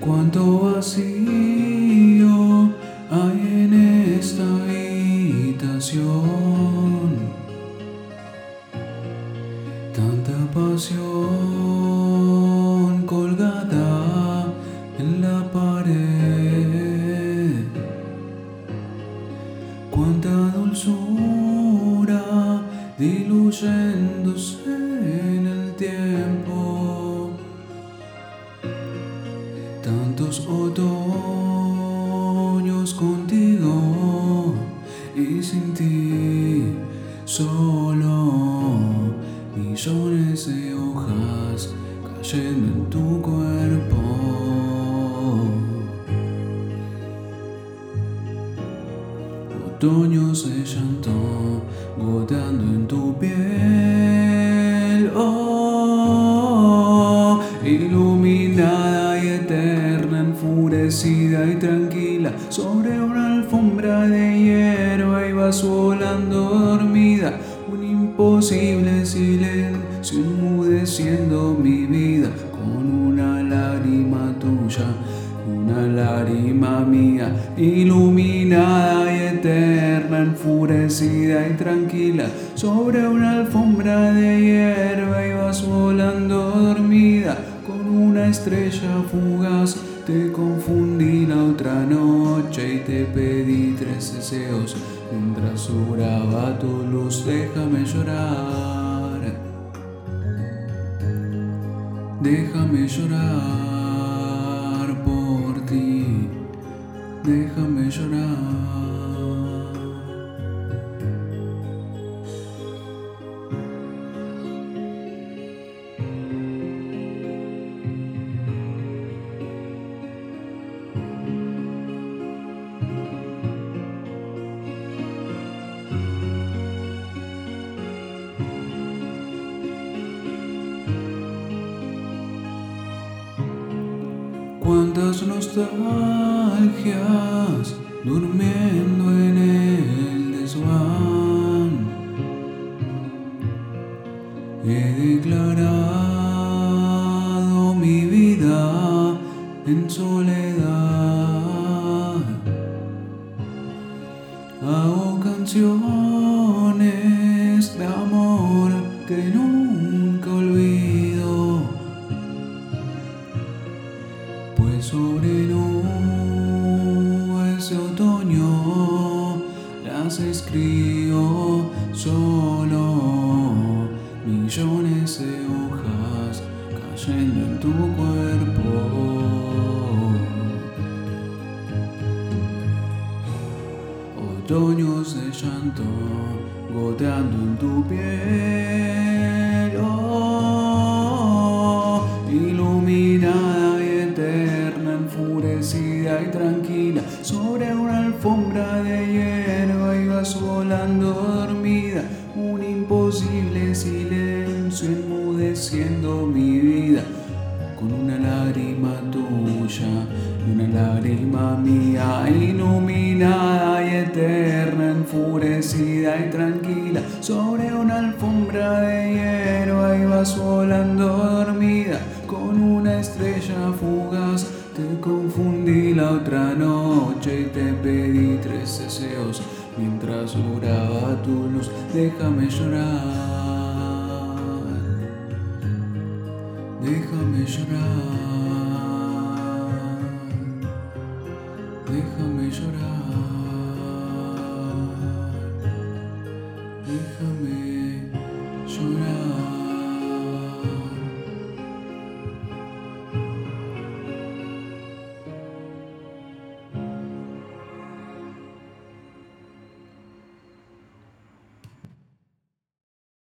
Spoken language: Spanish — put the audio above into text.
Cuánto vacío hay en esta habitación. Tanta pasión colgada en la pared. Cuánta dulzura diluyéndose Tantos otoños contigo y sin ti solo millones de hojas cayendo en tu cuerpo. Otoños de llanto goteando en tu piel. De hierba ibas volando dormida. Un imposible silencio enmudeciendo mi vida con una lágrima tuya una lágrima mía, iluminada y eterna, enfurecida y tranquila, sobre una alfombra de hierba ibas volando dormida, una estrella fugaz. Te confundí la otra noche y te pedí tres deseos, mientras duraba tu luz, déjame llorar, déjame llorar por ti, déjame llorar. Cuántas nostalgias durmiendo en el desván. He declarado mi vida en soledad. Hago canciones las escribo solo millones de hojas cayendo en tu cuerpo. Otoños de llanto goteando en tu piel. Enfurecida y tranquila, sobre una alfombra de hierba ibas volando dormida. Un imposible silencio enmudeciendo mi vida con una lágrima tuya y una lágrima mía, iluminada y eterna, enfurecida y tranquila, sobre una alfombra de hierba ibas volando dormida, con una estrella fugaz. Te confundí la otra noche y te pedí tres deseos. Mientras duraba tu luz, déjame llorar. Déjame llorar. Déjame llorar. Déjame llorar.